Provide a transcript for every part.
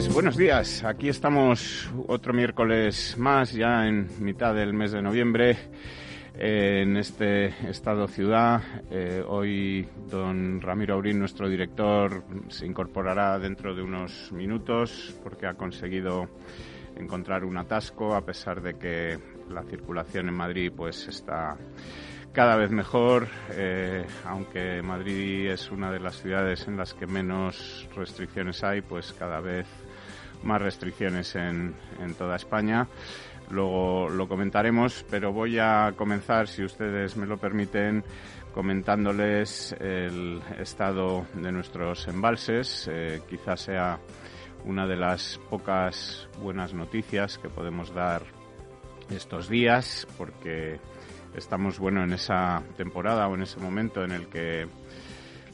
Pues buenos días, aquí estamos otro miércoles más, ya en mitad del mes de noviembre, en este estado ciudad. Eh, hoy don Ramiro Aurín, nuestro director, se incorporará dentro de unos minutos porque ha conseguido encontrar un atasco a pesar de que la circulación en Madrid pues está cada vez mejor, eh, aunque Madrid es una de las ciudades en las que menos restricciones hay, pues cada vez más restricciones en, en toda España. Luego lo comentaremos, pero voy a comenzar, si ustedes me lo permiten, comentándoles el estado de nuestros embalses. Eh, quizás sea una de las pocas buenas noticias que podemos dar estos días, porque estamos bueno en esa temporada o en ese momento en el que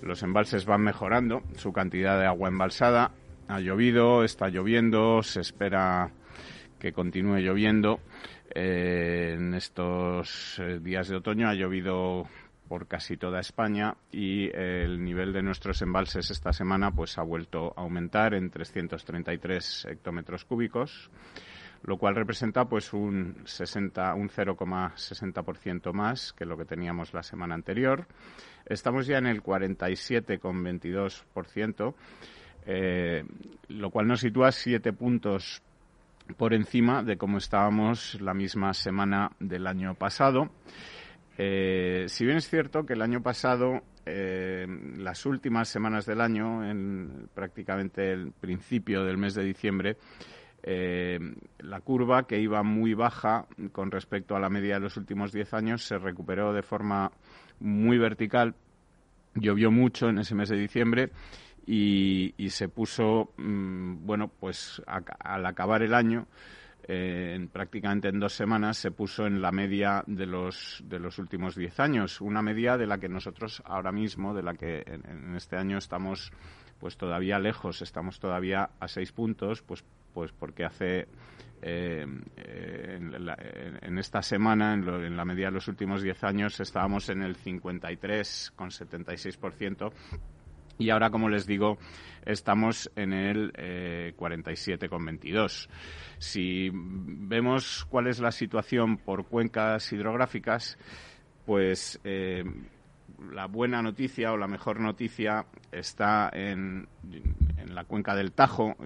los embalses van mejorando su cantidad de agua embalsada. Ha llovido, está lloviendo, se espera que continúe lloviendo. Eh, en estos eh, días de otoño ha llovido por casi toda España y el nivel de nuestros embalses esta semana pues ha vuelto a aumentar en 333 hectómetros cúbicos lo cual representa pues un 60, un 0,60% más que lo que teníamos la semana anterior. Estamos ya en el 47,22%, eh, lo cual nos sitúa siete puntos por encima de cómo estábamos la misma semana del año pasado. Eh, si bien es cierto que el año pasado, eh, las últimas semanas del año, en prácticamente el principio del mes de diciembre, la curva, que iba muy baja con respecto a la media de los últimos 10 años, se recuperó de forma muy vertical. Llovió mucho en ese mes de diciembre y, se puso, mm, bueno, pues al acabar el año, eh, prácticamente en dos semanas se puso en la media de los, de los últimos 10 años, una media de la que nosotros ahora mismo, de la que en, este año estamos pues todavía lejos, estamos todavía a seis puntos, pues pues porque hace eh, en, esta semana, en, la medida de los últimos 10 años, estábamos en el 53,76% y ahora, como les digo, estamos en el eh, 47,22. Si vemos cuál es la situación por cuencas hidrográficas, pues eh, la buena noticia o la mejor noticia está en, en la cuenca del Tajo,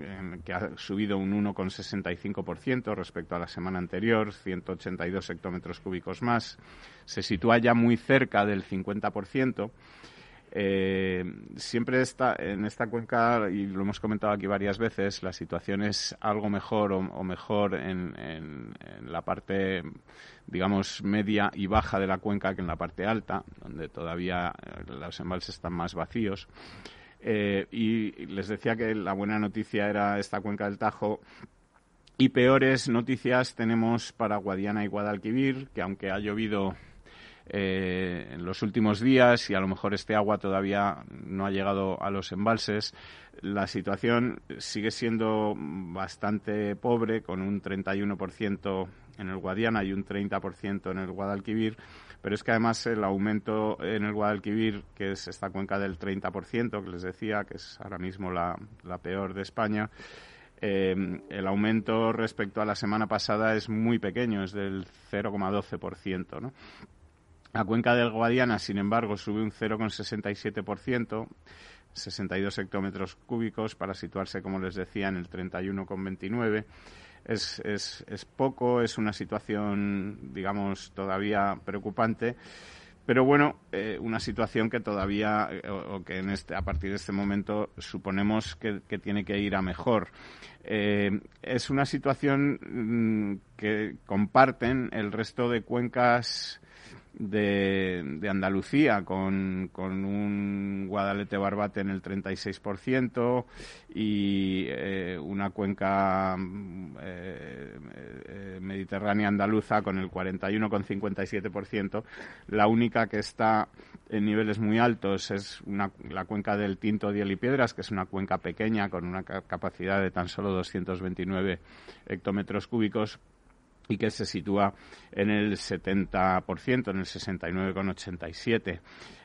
que ha subido un 1,65% respecto a la semana anterior, 182 hectómetros cúbicos más. Se sitúa ya muy cerca del 50%. Eh, siempre está en esta cuenca, y lo hemos comentado aquí varias veces, la situación es algo mejor o, mejor en, la parte, digamos, media y baja de la cuenca que en la parte alta, donde todavía eh, los embalses están más vacíos. Eh, y les decía que la buena noticia era esta cuenca del Tajo. Y peores noticias tenemos para Guadiana y Guadalquivir, que aunque ha llovido eh, en los últimos días y a lo mejor este agua todavía no ha llegado a los embalses, la situación sigue siendo bastante pobre, con un 31% en el Guadiana y un 30% en el Guadalquivir, pero es que además el aumento en el Guadalquivir, que es esta cuenca del 30%, que les decía, que es ahora mismo la, peor de España, eh, el aumento respecto a la semana pasada es muy pequeño, es del 0,12%, ¿no? La cuenca del Guadiana, sin embargo, sube un 0,67%, 62 hectómetros cúbicos, para situarse, como les decía, en el 31,29. Es, es, es poco, es una situación, digamos, todavía preocupante pero bueno, eh, una situación que todavía, eh, o, que en este, a partir de este momento suponemos que, tiene que ir a mejor. Eh, es una situación mm, que comparten el resto de cuencas de, Andalucía con, con, un Guadalete Barbate en el 36% y eh, una cuenca eh, eh, mediterránea andaluza con el 41,57%. La única que está en niveles muy altos es la cuenca del Tinto, Diel y Piedras, que es una cuenca pequeña con una capacidad de tan solo 229 hectómetros cúbicos y que se sitúa en el 70%, en el 69,87%.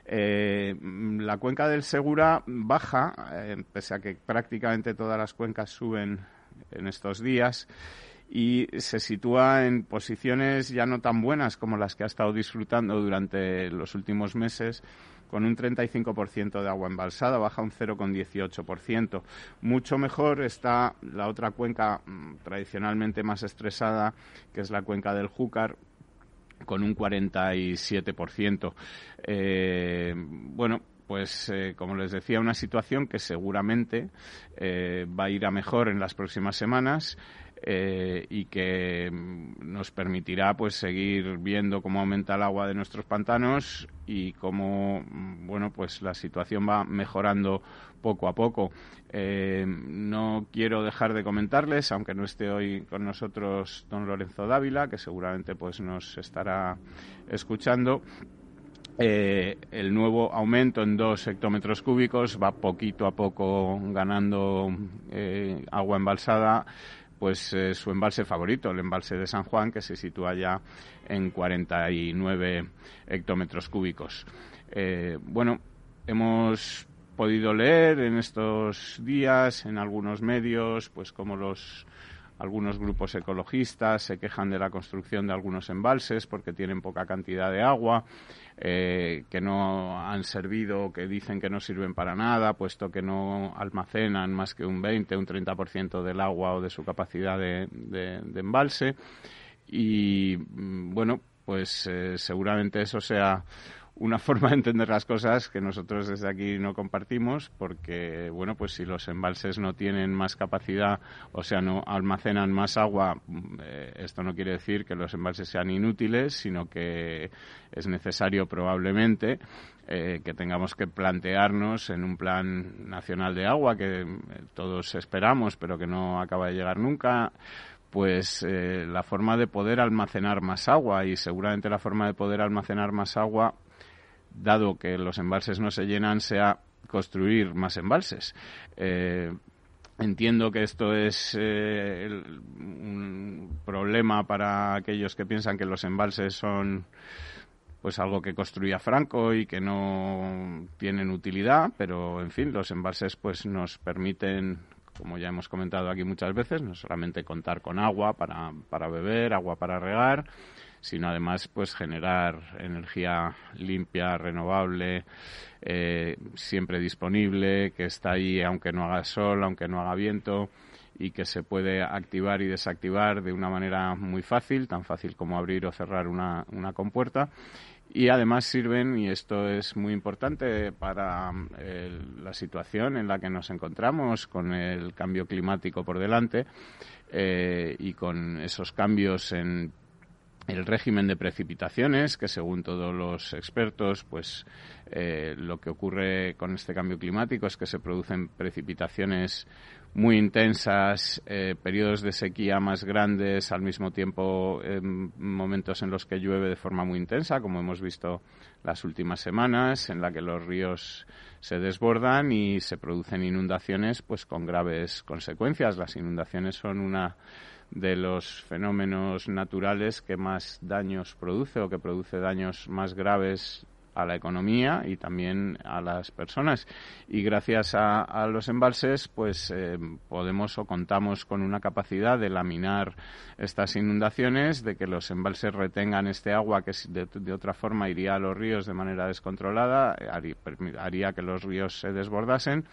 Eh, la cuenca del Segura baja, eh, pese a que prácticamente todas las cuencas suben en estos días, y se sitúa en posiciones ya no tan buenas como las que ha estado disfrutando durante los últimos meses, con un 35% de agua embalsada, baja un 0,18%. Mucho mejor está la otra cuenca mm, tradicionalmente más estresada, que es la cuenca del Júcar, con un 47%. Eh, bueno, pues eh, como les decía, una situación que seguramente eh, va a ir a mejor en las próximas semanas. Eh, y que mm, nos permitirá pues seguir viendo cómo aumenta el agua de nuestros pantanos y cómo mm, bueno pues la situación va mejorando poco a poco. Eh, no quiero dejar de comentarles, aunque no esté hoy con nosotros don Lorenzo Dávila, que seguramente pues nos estará escuchando. Eh, el nuevo aumento en dos hectómetros cúbicos va poquito a poco ganando agua embalsada pues eh, su embalse favorito, el embalse de San Juan, que se sitúa ya en 49 hectómetros cúbicos. Eh, bueno, hemos podido leer en estos días en algunos medios, pues como los algunos grupos ecologistas se quejan de la construcción de algunos embalses porque tienen poca cantidad de agua eh, que no han servido, que dicen que no sirven para nada, puesto que no almacenan más que un 20, un 30% del agua o de su capacidad de, embalse. Y mm, bueno, pues eh, seguramente eso sea una forma de entender las cosas que nosotros desde aquí no compartimos porque bueno pues si los embalses no tienen más capacidad o sea no almacenan más agua eh, esto no quiere decir que los embalses sean inútiles sino que es necesario probablemente eh, que tengamos que plantearnos en un plan nacional de agua que eh, todos esperamos pero que no acaba de llegar nunca pues la forma de poder almacenar más agua y seguramente la forma de poder almacenar más agua dado que los embalses no se llenan, sea construir más embalses. Eh, entiendo que esto es eh, un problema para aquellos que piensan que los embalses son pues algo que construía Franco y que no tienen utilidad, pero en fin, los embalses pues nos permiten como ya hemos comentado aquí muchas veces, no solamente contar con agua para, para beber, agua para regar, sino además pues generar energía limpia, renovable, eh, siempre disponible, que está ahí aunque no haga sol, aunque no haga viento y que se puede activar y desactivar de una manera muy fácil, tan fácil como abrir o cerrar una, una compuerta. Y además sirven, y esto es muy importante para eh, la situación en la que nos encontramos, con el cambio climático por delante eh, y con esos cambios en el régimen de precipitaciones, que según todos los expertos, pues eh, lo que ocurre con este cambio climático es que se producen precipitaciones muy intensas, eh, periodos de sequía más grandes, al mismo tiempo momentos en los que llueve de forma muy intensa, como hemos visto las últimas semanas, en la que los ríos se desbordan y se producen inundaciones, pues con graves consecuencias. Las inundaciones son una de los fenómenos naturales que más daños produce o que produce daños más graves a la economía y también a las personas. Y gracias a, los embalses, pues eh, podemos o contamos con una capacidad de laminar estas inundaciones, de que los embalses retengan este agua que de, de otra forma iría a los ríos de manera descontrolada, haría que los ríos se desbordasen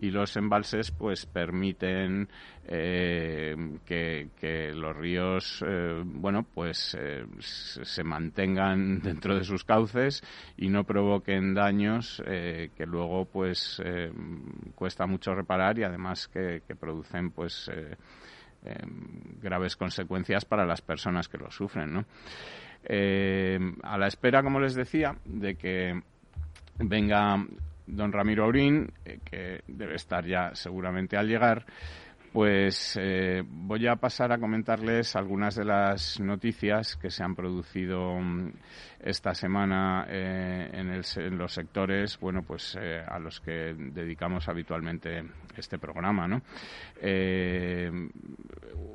y los embalses pues permiten eh, que, los ríos eh, bueno pues eh, se mantengan dentro de sus cauces y no provoquen daños que luego pues cuesta mucho reparar y además que, que producen pues graves consecuencias para las personas que lo sufren ¿no? a la espera, como les decía, de que venga don Ramiro Aurín, que debe estar ya seguramente al llegar, pues eh, voy a pasar a comentarles algunas de las noticias que se han producido mm, esta semana eh, en, los sectores, bueno, pues eh, a los que dedicamos habitualmente este programa,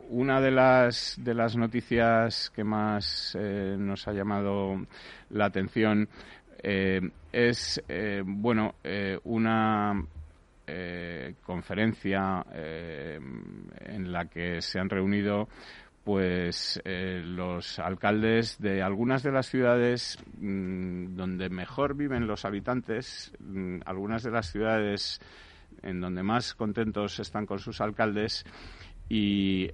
una de las de las noticias que más nos ha llamado la atención es, bueno, una eh, conferencia eh, en la que se han reunido pues eh, los alcaldes de algunas de las ciudades mm, donde mejor viven los habitantes, mm, algunas de las ciudades en donde más contentos están con sus alcaldes y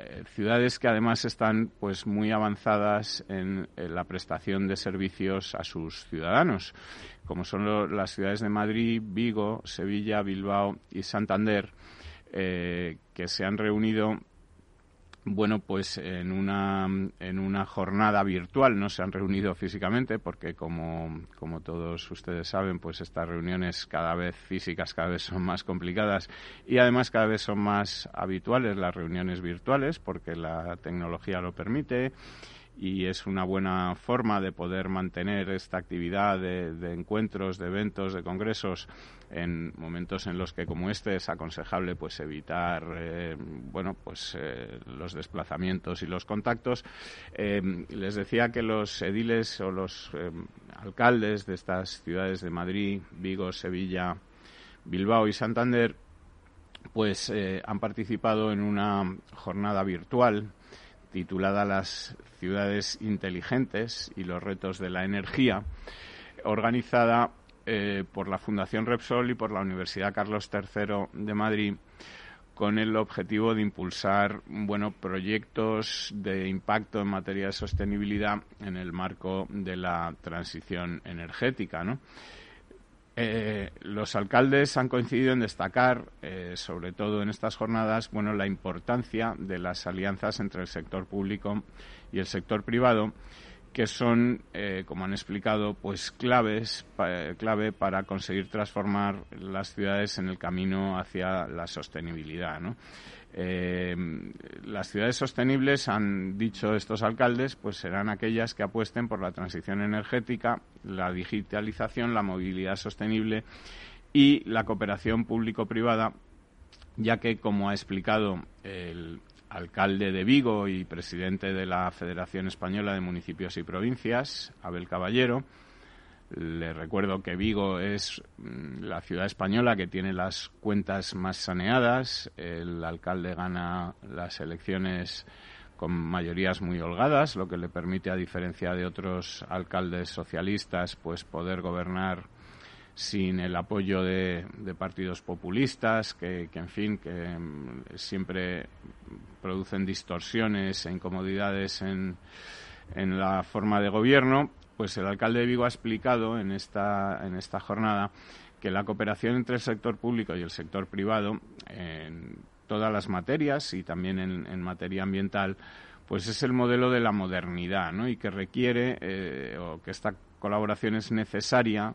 eh, ciudades que además están pues muy avanzadas en, la prestación de servicios a sus ciudadanos, como son las ciudades de Madrid, Vigo, Sevilla, Bilbao y Santander, eh, que se han reunido bueno, pues en una, en una jornada virtual, no se han reunido físicamente porque como, como todos ustedes saben, pues estas reuniones cada vez físicas cada vez son más complicadas y además cada vez son más habituales las reuniones virtuales porque la tecnología lo permite y es una buena forma de poder mantener esta actividad de, encuentros, de eventos, de congresos en momentos en los que como este es aconsejable pues evitar eh, bueno pues eh, los desplazamientos y los contactos. Eh, les decía que los ediles o los alcaldes de estas ciudades de Madrid, Vigo, Sevilla, Bilbao y Santander pues han participado en una jornada virtual titulada Las ciudades inteligentes y los retos de la energía, organizada eh, por la Fundación Repsol y por la Universidad Carlos III de Madrid con el objetivo de impulsar bueno proyectos de impacto en materia de sostenibilidad en el marco de la transición energética, ¿no? Eh, los alcaldes han coincidido en destacar, eh, sobre todo en estas jornadas, bueno, la importancia de las alianzas entre el sector público y el sector privado, que son, eh, como han explicado, pues claves, clave para conseguir transformar las ciudades en el camino hacia la sostenibilidad, ¿no? Eh, las ciudades sostenibles, han dicho estos alcaldes, pues serán aquellas que apuesten por la transición energética, la digitalización, la movilidad sostenible y la cooperación público-privada, ya que, como ha explicado el alcalde de Vigo y presidente de la Federación Española de Municipios y Provincias, Abel Caballero, le recuerdo que Vigo es mm, la ciudad española que tiene las cuentas más saneadas. El alcalde gana las elecciones con mayorías muy holgadas, lo que le permite, a diferencia de otros alcaldes socialistas, pues poder gobernar sin el apoyo de, partidos populistas, que, en fin, que mm, siempre producen distorsiones e incomodidades en la forma de gobierno pues el alcalde de Vigo ha explicado en esta, en esta jornada que la cooperación entre el sector público y el sector privado en todas las materias y también en, materia ambiental pues es el modelo de la modernidad ¿no? y que requiere eh, o que esta colaboración es necesaria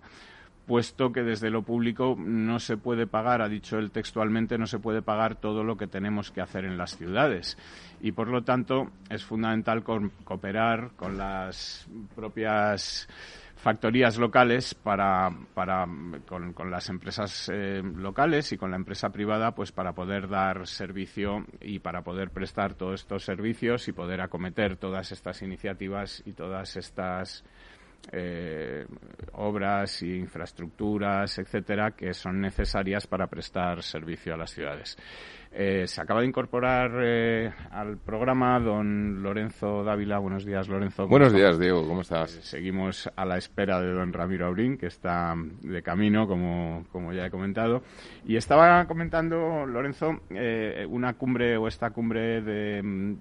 puesto que desde lo público no se puede pagar, ha dicho él textualmente, no se puede pagar todo lo que tenemos que hacer en las ciudades. Y por lo tanto es fundamental cooperar con las propias factorías locales para, para con, las empresas eh, locales y con la empresa privada pues para poder dar servicio y para poder prestar todos estos servicios y poder acometer todas estas iniciativas y todas estas eh, obras e infraestructuras, etcétera, que son necesarias para prestar servicio a las ciudades. Eh, se acaba de incorporar eh, al programa don Lorenzo Dávila. Buenos días, Lorenzo. Buenos días, Diego. ¿Cómo estás? seguimos a la espera de don Ramiro Aurín, que está de camino, como, como ya he comentado. Y estaba comentando, Lorenzo, una cumbre o esta cumbre de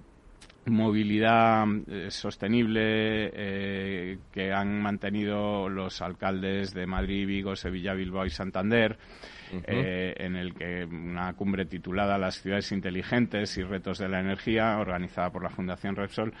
movilidad eh, sostenible eh, que han mantenido los alcaldes de Madrid, Vigo, Sevilla, Bilbao y Santander, eh, en el que una cumbre titulada Las ciudades inteligentes y retos de la energía, organizada por la Fundación Repsol,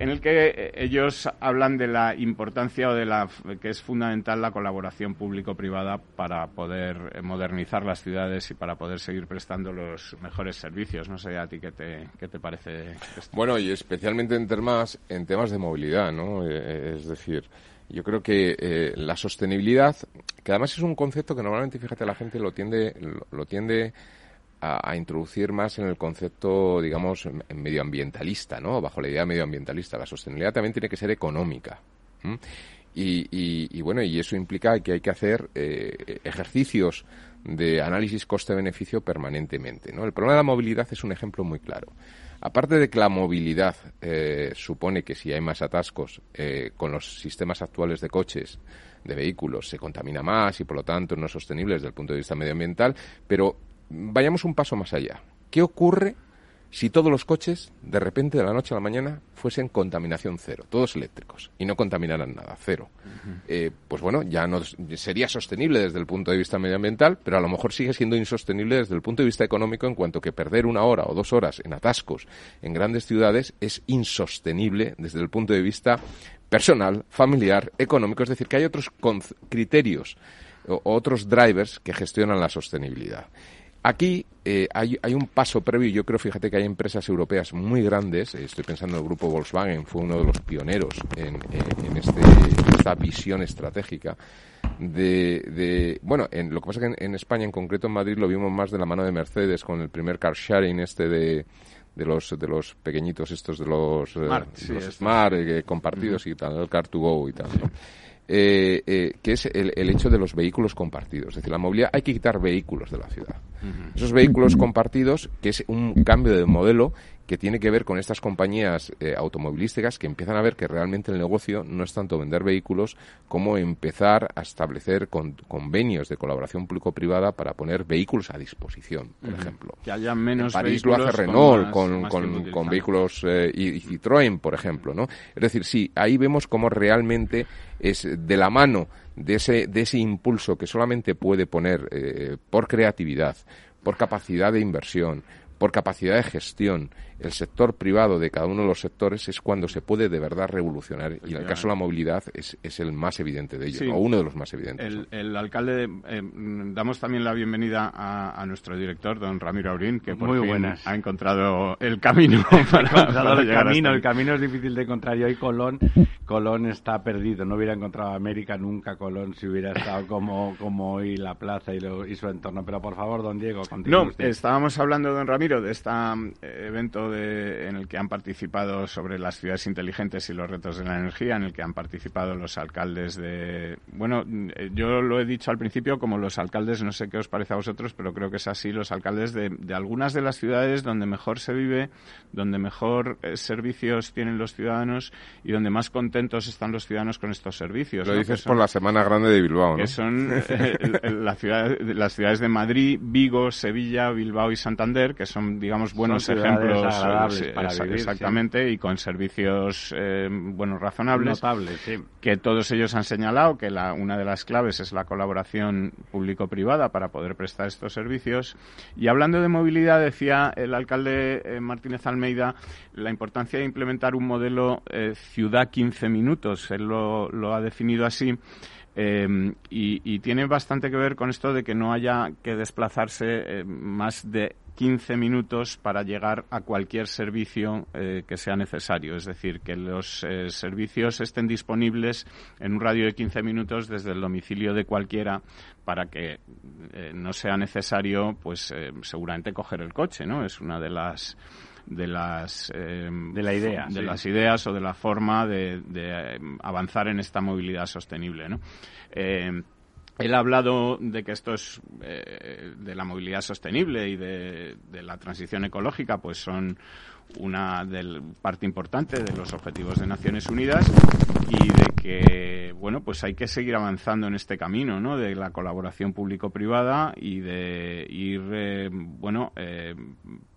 en el que eh, ellos hablan de la importancia o de la que es fundamental la colaboración público-privada para poder eh, modernizar las ciudades y para poder seguir prestando los mejores servicios. No sé a ti qué te, qué te parece. Esto? Bueno, y especialmente en temas, en temas de movilidad, ¿no? Eh, es decir, yo creo que la sostenibilidad, que además es un concepto que normalmente, fíjate, la gente lo tiende, lo tiende a, introducir más en el concepto, digamos, medioambientalista, ¿no? Bajo la idea medioambientalista. La sostenibilidad también tiene que ser económica. Y, bueno, y eso implica que hay que hacer eh, ejercicios de análisis coste-beneficio permanentemente. ¿no? El problema de la movilidad es un ejemplo muy claro. Aparte de que la movilidad eh, supone que si hay más atascos eh, con los sistemas actuales de coches, de vehículos, se contamina más y por lo tanto no es sostenible desde el punto de vista medioambiental, pero vayamos un paso más allá. ¿Qué ocurre si todos los coches, de repente, de la noche a la mañana, fuesen contaminación cero, todos eléctricos, y no contaminaran nada, cero? Eh, pues bueno, ya no sería sostenible desde el punto de vista medioambiental, pero a lo mejor sigue siendo insostenible desde el punto de vista económico, en cuanto que perder una hora o dos horas en atascos en grandes ciudades es insostenible desde el punto de vista personal, familiar, económico. Es decir, que hay otros criterios o otros drivers que gestionan la sostenibilidad. Aquí eh, hay, un paso previo, yo creo, fíjate que hay empresas europeas muy grandes, eh, estoy pensando en el grupo Volkswagen, fue uno de los pioneros en, este, esta visión estratégica de, bueno, en, lo que pasa es que en, España, en concreto en Madrid, lo vimos más de la mano de Mercedes con el primer car sharing este de, de los de los pequeñitos estos de los smart, eh, compartidos y tal, el car to go y tal. Eh, eh, que es el, hecho de los vehículos compartidos. Es decir, la movilidad hay que quitar vehículos de la ciudad. Esos vehículos compartidos, que es un cambio de modelo que tiene que ver con estas compañías eh, automovilísticas que empiezan a ver que realmente el negocio no es tanto vender vehículos como empezar a establecer convenios de colaboración público-privada para poner vehículos a disposición, por ejemplo. Que haya menos en París lo hace Renault con, con, vehículos eh, y, Citroën, por ejemplo, ¿no? Es decir, sí, ahí vemos cómo realmente es de la mano de ese, de ese impulso que solamente puede poner eh, por creatividad, por capacidad de inversión, por capacidad de gestión el sector privado de cada uno de los sectores es cuando se puede de verdad revolucionar. Y en el caso de la movilidad es, es el más evidente de ellos, o uno de los más evidentes. El, alcalde, eh, damos también la bienvenida a, nuestro director, don Ramiro Aurín, que por fin ha encontrado el camino para, el camino. El camino es difícil de encontrar y hoy Colón, Colón está perdido. No hubiera encontrado América nunca Colón si hubiera estado como, como hoy la plaza y, y su entorno. Pero por favor, don Diego, continúe No, estábamos hablando, don Ramiro, de este evento en el que han participado sobre las ciudades inteligentes y los retos de la energía, en el que han participado los alcaldes de... Bueno, eh, yo lo he dicho al principio como los alcaldes, no sé qué os parece a vosotros, pero creo que es así, los alcaldes de, algunas de las ciudades donde mejor se vive, donde mejor eh, servicios tienen los ciudadanos y donde más contentos están los ciudadanos con estos servicios. Lo dices por la Semana Grande de Bilbao, ¿no? Que son eh, las ciudades de Madrid, Vigo, Sevilla, Bilbao y Santander, que son, digamos, buenos ejemplos exactamente, y con servicios, eh, bueno, razonables. Que todos ellos han señalado que la, una de las claves es la colaboración público-privada para poder prestar estos servicios. Y hablando de movilidad, decía el alcalde eh, Martínez Almeida la importancia de implementar un modelo eh, ciudad 15 minutos. Él lo, lo ha definido así. Y, y, tiene bastante que ver con esto de que no haya que desplazarse más de 15 minutos para llegar a cualquier servicio eh, que sea necesario. Es decir, que los eh, servicios estén disponibles en un radio de 15 minutos desde el domicilio de cualquiera para que eh, no sea necesario, pues seguramente coger el coche, ¿no? Es una de las de las de la idea de las ideas o de la forma de, avanzar en esta movilidad sostenible ¿no? Él ha hablado de que esto es eh, de la movilidad sostenible y de, la transición ecológica, pues son una del, parte importante de los objetivos de Naciones Unidas y de que bueno pues hay que seguir avanzando en este camino ¿no? de la colaboración público-privada y de ir eh, bueno eh,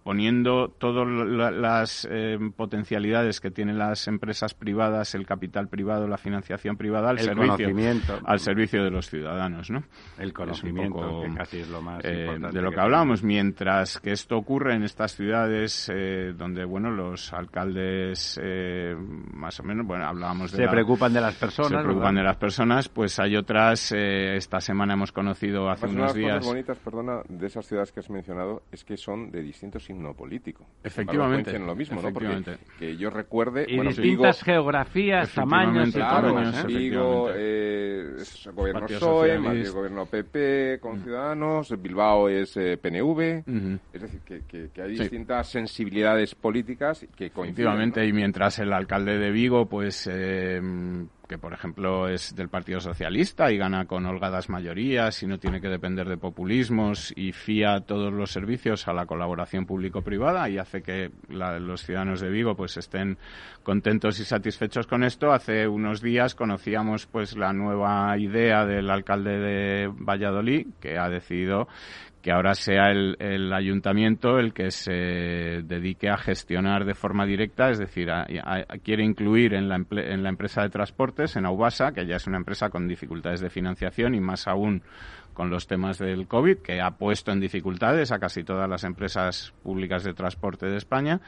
poniendo todas las eh, potencialidades que tienen las empresas privadas, el capital privado, la financiación privada al servicio al servicio de los ciudadanos, ¿no? El conocimiento, que casi es lo más eh, de lo que, hablábamos. Mientras que esto ocurre en estas ciudades eh, donde, bueno, los alcaldes más o menos, bueno, hablábamos de se preocupan de las personas, se preocupan de las personas, pues hay otras. esta semana hemos conocido hace unos días. Las bonitas, perdona, de esas ciudades que has mencionado es que son de distintos signo político. Efectivamente. lo mismo, ¿no? Porque que yo recuerde... Y distintas geografías, tamaños y claro, ¿eh? Vigo eh, es gobierno PSOE, Madrid gobierno PP con mm. Ciudadanos, Bilbao es eh, PNV... Es decir, que, que, hay distintas sensibilidades políticas que coinciden. Efectivamente, y mientras el alcalde de Vigo, pues... Que por ejemplo es del Partido Socialista y gana con holgadas mayorías y no tiene que depender de populismos y fía todos los servicios a la colaboración público-privada y hace que los ciudadanos de Vigo pues estén contentos y satisfechos con esto. Hace unos días conocíamos pues la nueva idea del alcalde de Valladolid que ha decidido que ahora sea el, ayuntamiento el que se dedique a gestionar de forma directa, es decir, quiere incluir en la, en la empresa de transportes, en Aubasa, que ya es una empresa con dificultades de financiación y más aún con los temas del COVID, que ha puesto en dificultades a casi todas las empresas públicas de transporte de España,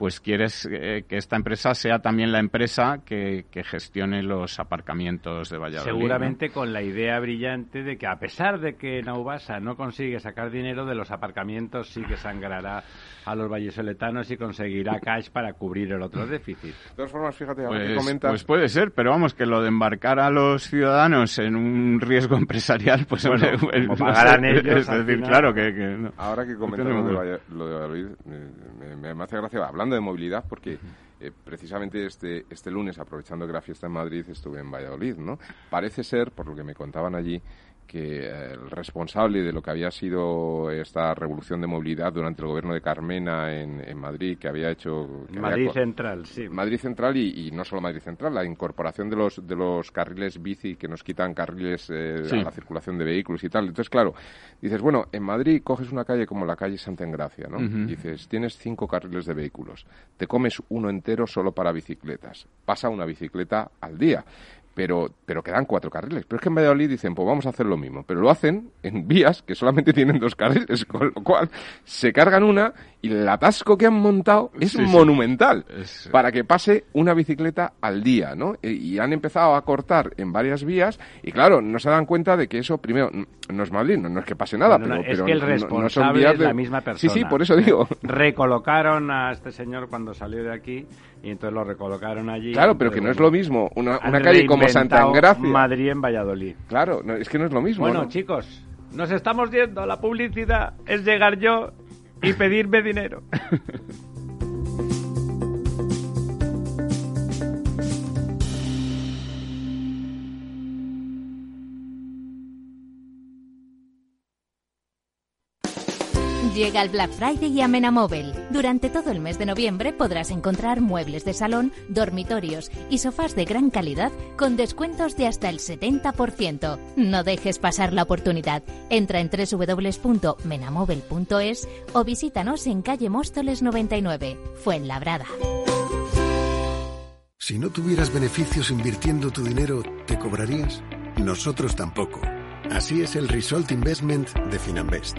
pues quieres eh, que esta empresa sea también la empresa que, gestione los aparcamientos de Valladolid. Seguramente con la idea brillante de que a pesar de que Naubasa no consigue sacar dinero de los aparcamientos, sí que sangrará a los vallesoletanos y conseguirá cash para cubrir el otro déficit. De todas formas, fíjate, ahora que pues, comentas... Pues puede ser, pero vamos, que lo de embarcar a los ciudadanos en un riesgo empresarial, pues bueno, pagarán ellos. Es decir, claro que... Ahora que comentas lo de, Valladolid, me, me hace gracia, hablando de movilidad, porque eh, precisamente este, este lunes, aprovechando que la fiesta en Madrid, estuve en Valladolid, ¿no? Parece ser, por lo que me contaban allí, que el responsable de lo que había sido esta revolución de movilidad durante el gobierno de Carmena en, Madrid, que había hecho... Madrid Central, sí. Madrid Central y, no solo Madrid Central, la incorporación de los, de los carriles bici que nos quitan carriles eh, a la circulación de vehículos y tal. Entonces, claro, dices, bueno, en Madrid coges una calle como la calle Santa Engracia, ¿no? Dices, tienes cinco carriles de vehículos, te comes uno entero solo para bicicletas, pasa una bicicleta al día pero, pero quedan cuatro carriles. Pero es que en Valladolid dicen, pues vamos a hacer lo mismo. Pero lo hacen en vías que solamente tienen dos carriles, con lo cual se cargan una y el atasco que han montado es monumental para que pase una bicicleta al día, ¿no? Y, han empezado a cortar en varias vías y claro, no se dan cuenta de que eso, primero, no es Madrid, no, es que pase nada, pero, es que el responsable es la misma persona. Sí, sí, por eso digo. Recolocaron a este señor cuando salió de aquí y entonces lo recolocaron allí. Claro, pero que no es lo mismo una, una calle como Santa Engracia. Madrid en Valladolid. Claro, es que no es lo mismo. Bueno, chicos, nos estamos yendo. La publicidad es llegar yo y pedirme dinero. Llega el Black Friday y a Menamóvil. Durante todo el mes de noviembre podrás encontrar muebles de salón, dormitorios y sofás de gran calidad con descuentos de hasta el 70%. No dejes pasar la oportunidad. Entra en www.menamóvil.es o visítanos en calle Móstoles 99, Fuenlabrada. Si no tuvieras beneficios invirtiendo tu dinero, ¿te cobrarías? Nosotros tampoco. Así es el Result Investment de Finanbest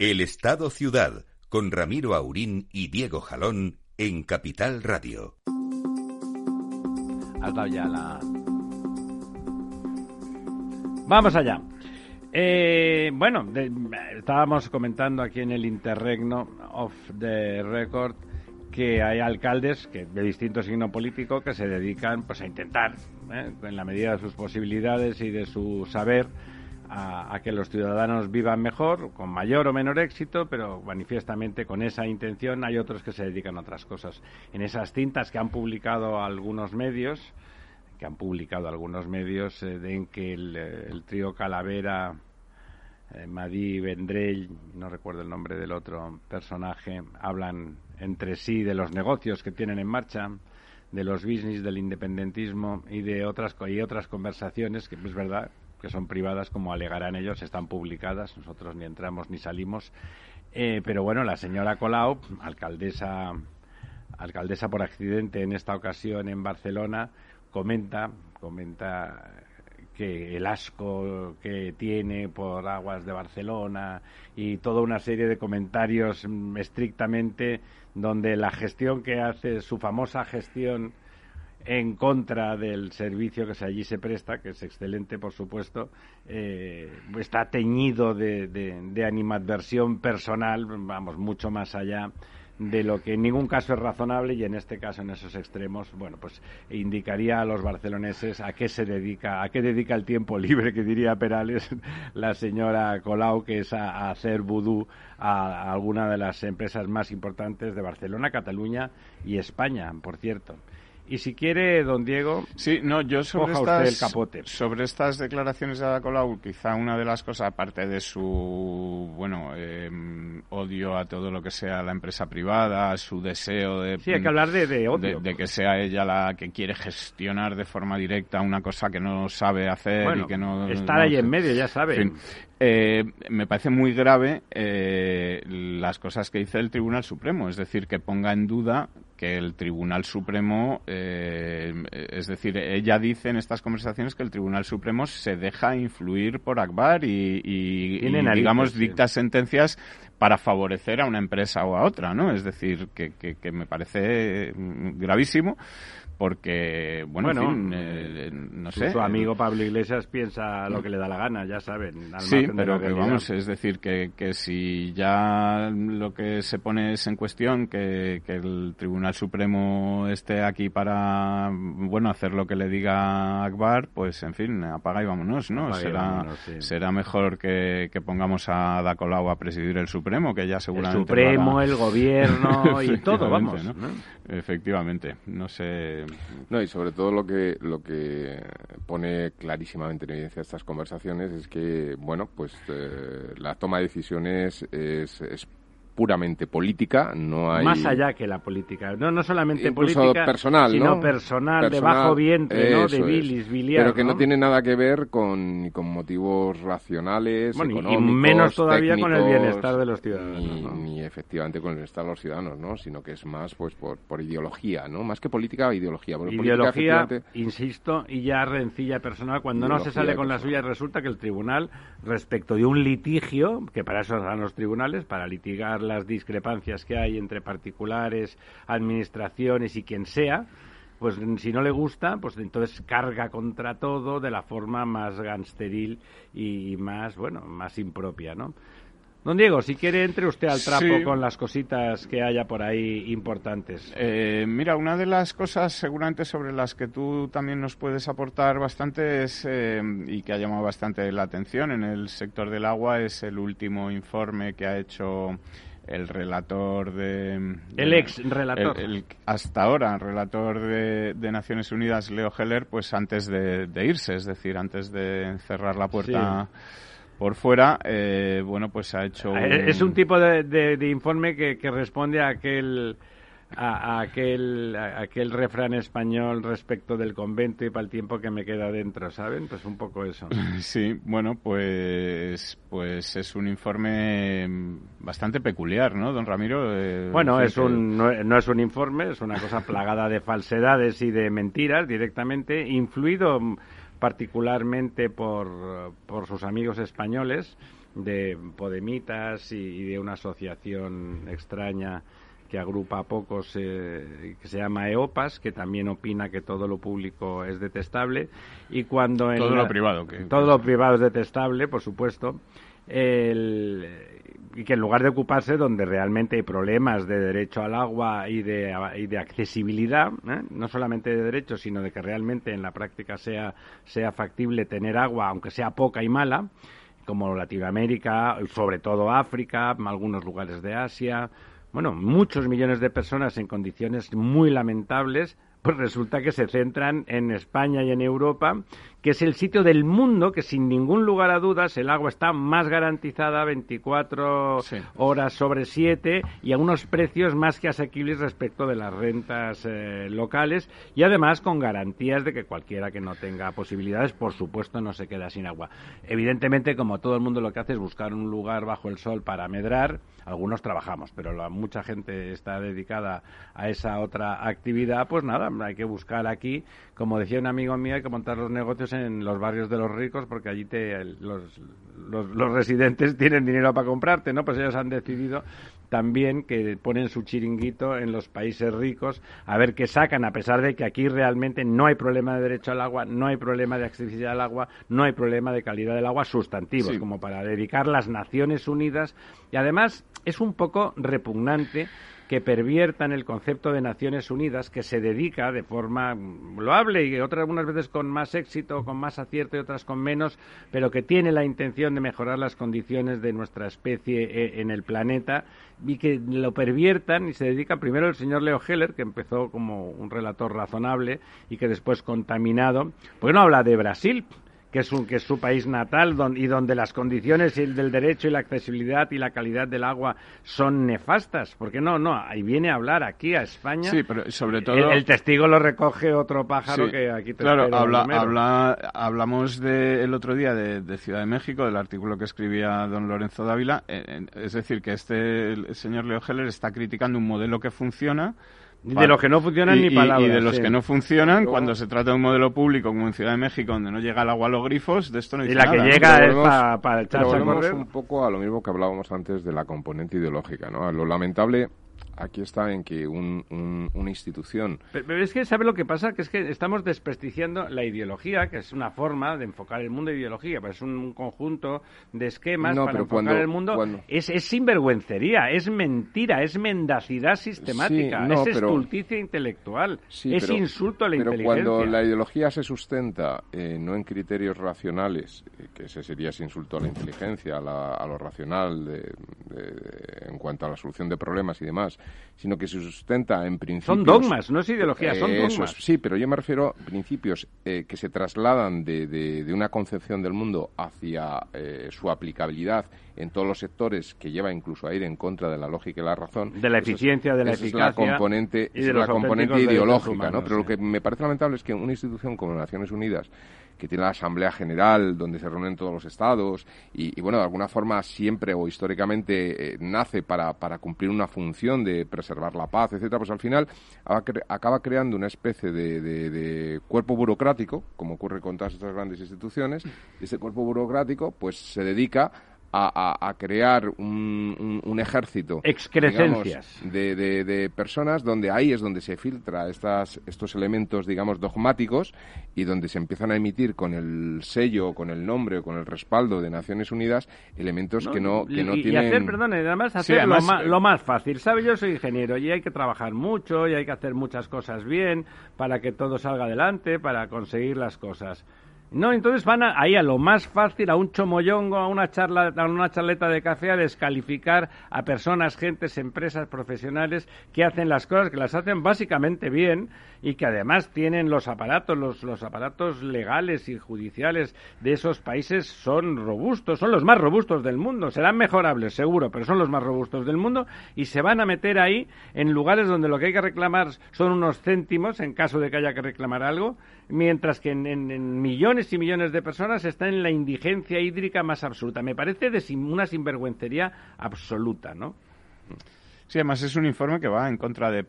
El Estado Ciudad, con Ramiro Aurín y Diego Jalón en Capital Radio. Ya la... Vamos allá. Eh, bueno, estábamos comentando aquí en el interregno of the record que hay alcaldes que de distinto signo político que se dedican pues a intentar, eh, en la medida de sus posibilidades y de su saber, a, que los ciudadanos vivan mejor, con mayor o menor éxito, pero manifiestamente con esa intención hay otros que se dedican a otras cosas. En esas cintas que han publicado algunos medios, que han publicado algunos medios, eh, que el, trío Calavera, eh, Madí Vendrell, no recuerdo el nombre del otro personaje, hablan entre sí de los negocios que tienen en marcha, de los business, del independentismo y de otras, y otras conversaciones que es verdad que son privadas, como alegarán ellos, están publicadas, nosotros ni entramos ni salimos. Eh, pero bueno, la señora Colau, alcaldesa, alcaldesa por accidente en esta ocasión en Barcelona, comenta, comenta que el asco que tiene por aguas de Barcelona y toda una serie de comentarios mm, estrictamente donde la gestión que hace, su famosa gestión en contra del servicio que allí se presta, que es excelente, por supuesto, eh, está teñido de, animadversión personal, vamos, mucho más allá de lo que en ningún caso es razonable y en este caso en esos extremos bueno pues indicaría a los barceloneses a qué se dedica a qué dedica el tiempo libre que diría Perales la señora Colau que es a, hacer vudú a, a alguna de las empresas más importantes de Barcelona Cataluña y España por cierto y si quiere, don Diego, sí, no, yo sobre estas, el capote. Sobre estas declaraciones de Ada Colau, quizá una de las cosas, aparte de su bueno em, odio a todo lo que sea la empresa privada, su deseo de sí, hay que hablar de, odio, de, que sea ella la que quiere gestionar de forma directa una cosa que no sabe hacer y que no estar ahí en medio, ya sabe. Eh, me parece muy grave eh, las cosas que dice el Tribunal Supremo, es decir, que ponga en duda que el Tribunal Supremo, eh, es decir, ella dice en estas conversaciones que el Tribunal Supremo se deja influir por Akbar y, digamos, dicta sentencias para favorecer a una empresa o a otra, ¿no? Es decir, que, que me parece gravísimo porque, bueno, eh, no sé. Su amigo Pablo Iglesias piensa lo que le da la gana, ya saben. Sí, pero que vamos, es decir, que, que si ya lo que se pone es en cuestión que, que el Tribunal Supremo esté aquí para, bueno, hacer lo que le diga Akbar, pues, en fin, apaga y vámonos, ¿no? será, será mejor que, que pongamos a Dacolau a presidir el Supremo, que ya seguramente... El Supremo, el Gobierno y todo, vamos. ¿no? Efectivamente, no sé. No, y sobre todo lo que, lo que pone clarísimamente en evidencia estas conversaciones es que, bueno, pues eh, la toma de decisiones es, es puramente política, no hay... Más allá que la política, no, no solamente política, personal, sino personal, de bajo vientre, ¿no? De bilis, biliar, Pero que ¿no? tiene nada que ver con, con motivos racionales, económicos, y menos todavía con el bienestar de los ciudadanos. Ni, efectivamente con el bienestar de los ciudadanos, ¿no? Sino que es más pues por, por ideología, ¿no? Más que política, ideología. ideología, insisto, y ya rencilla personal, cuando no se sale con la suya resulta que el tribunal, respecto de un litigio, que para eso están los tribunales, para litigar las discrepancias que hay entre particulares, administraciones y quien sea, pues si no le gusta, pues entonces carga contra todo de la forma más gangsteril y más, bueno, más impropia, ¿no? Don Diego, si quiere, entre usted al trapo con las cositas que haya por ahí importantes. Eh, mira, una de las cosas seguramente sobre las que tú también nos puedes aportar bastante es, eh, y que ha llamado bastante la atención en el sector del agua es el último informe que ha hecho el relator de... el ex relator. hasta ahora, relator de, Naciones Unidas, Leo Heller, pues antes de, irse, es decir, antes de cerrar la puerta... por fuera, eh, bueno, pues ha hecho... Es un tipo de, informe que, que, responde a aquel a, aquel, aquel refrán español respecto del convento y para el tiempo que me queda dentro, ¿saben? Pues un poco eso. Sí, bueno, pues, pues es un informe bastante peculiar, ¿no, don Ramiro? Eh, bueno, es un, no, es un informe, es una cosa plagada de falsedades y de mentiras directamente, influido particularmente por, por sus amigos españoles de Podemitas y de una asociación extraña que agrupa a pocos, eh, que se llama EOPAS, que también opina que todo lo público es detestable. Y cuando todo lo privado. Que, todo lo privado es detestable, por supuesto. y que en lugar de ocuparse donde realmente hay problemas de derecho al agua y de, y de accesibilidad, ¿eh? no solamente de derecho, sino de que realmente en la práctica sea, sea factible tener agua, aunque sea poca y mala, como Latinoamérica, sobre todo África, algunos lugares de Asia, bueno, muchos millones de personas en condiciones muy lamentables, pues resulta que se centran en España y en Europa, que es el sitio del mundo que sin ningún lugar a dudas el agua está más garantizada 24 horas sobre 7 y a unos precios más que asequibles respecto de las rentas eh, locales y además con garantías de que cualquiera que no tenga posibilidades, por supuesto, no se queda sin agua. Evidentemente, como todo el mundo lo que hace es buscar un lugar bajo el sol para medrar, algunos trabajamos, pero la, mucha gente está dedicada a esa otra actividad, pues nada, hay que buscar aquí, como decía un amigo mío, hay que montar los negocios en los barrios de los ricos porque allí te, los, los, residentes tienen dinero para comprarte, ¿no? Pues ellos han decidido también que ponen su chiringuito en los países ricos a ver qué sacan, a pesar de que aquí realmente no hay problema de derecho al agua, no hay problema de accesibilidad al agua, no hay problema de calidad del agua sustantivos, como para dedicar las Naciones Unidas. Y además es un poco repugnante que perviertan el concepto de Naciones Unidas, que se dedica de forma loable y otras algunas veces con más éxito, con más acierto y otras con menos, pero que tiene la intención de mejorar las condiciones de nuestra especie eh, en el planeta y que lo perviertan y se dedica primero el señor Leo Heller, que empezó como un relator razonable y que después contaminado, pues no habla de Brasil, que es, un, que es su país natal y donde las condiciones del derecho y la accesibilidad y la calidad del agua son nefastas. Porque no, no, ahí viene a hablar aquí a España. Sí, pero sobre todo... El, testigo lo recoge otro pájaro que aquí te Claro, habla, hablamos de, el otro día de, Ciudad de México, del artículo que escribía don Lorenzo Dávila. Eh, es decir, que este el señor Leo Heller está criticando un modelo que funciona de los que no funcionan ni palabras. Y de los que no funcionan, cuando se trata de un modelo público como en Ciudad de México, donde no llega el agua a los grifos, de esto no Y la que llega es para, para echarse a un poco a lo mismo que hablábamos antes de la componente ideológica, ¿no? lo lamentable aquí está en que una institución... Pero, es que, ¿sabe lo que pasa? Que es que estamos desprestigiando la ideología, que es una forma de enfocar el mundo de ideología, pero es un conjunto de esquemas para enfocar el mundo. Es, es, sinvergüencería, es mentira, es mendacidad sistemática, es estulticia intelectual, es insulto a la pero inteligencia. Pero cuando la ideología se sustenta eh, no en criterios racionales, eh, que ese sería ese insulto a la inteligencia, a, lo racional en cuanto a la solución de problemas y demás, sino que se sustenta en principios... Son dogmas, no es ideología, son dogmas. sí, pero yo me refiero a principios eh, que se trasladan de, de, una concepción del mundo hacia eh, su aplicabilidad en todos los sectores que lleva incluso a ir en contra de la lógica y la razón. De la eficiencia, de la eficacia. Es la componente, y de la componente ideológica, ¿no? Pero lo que me parece lamentable es que una institución como Naciones Unidas que tiene la Asamblea General, donde se reúnen todos los estados, y, bueno, de alguna forma siempre o históricamente eh, nace para, para, cumplir una función de preservar la paz, etcétera, pues al final acaba creando una especie de, de, cuerpo burocrático, como ocurre con todas estas grandes instituciones, y ese cuerpo burocrático pues se dedica a, crear un, un, ejército de, de, personas donde ahí es donde se filtra estas, estos elementos digamos dogmáticos y donde se empiezan a emitir con el sello con el nombre o con el respaldo de Naciones Unidas elementos que no que no tienen y hacer perdón además hacer lo, más, lo, más, fácil. Sabe yo soy ingeniero y hay que trabajar mucho y hay que hacer muchas cosas bien para que todo salga adelante para conseguir las cosas No, entonces van ahí a lo más fácil, a un chomoyongo, a una charla, a una charleta de café, a descalificar a personas, gentes, empresas, profesionales que hacen las cosas, que las hacen básicamente bien y que además tienen los aparatos, los, los aparatos legales y judiciales de esos países son robustos, son los más robustos del mundo. Serán mejorables, seguro, pero son los más robustos del mundo y se van a meter ahí en lugares donde lo que hay que reclamar son unos céntimos en caso de que haya que reclamar algo, mientras que en, millones y millones de personas están en la indigencia hídrica más absoluta. Me parece de una sinvergüencería absoluta, ¿no? Sí, además es un informe que va en contra de,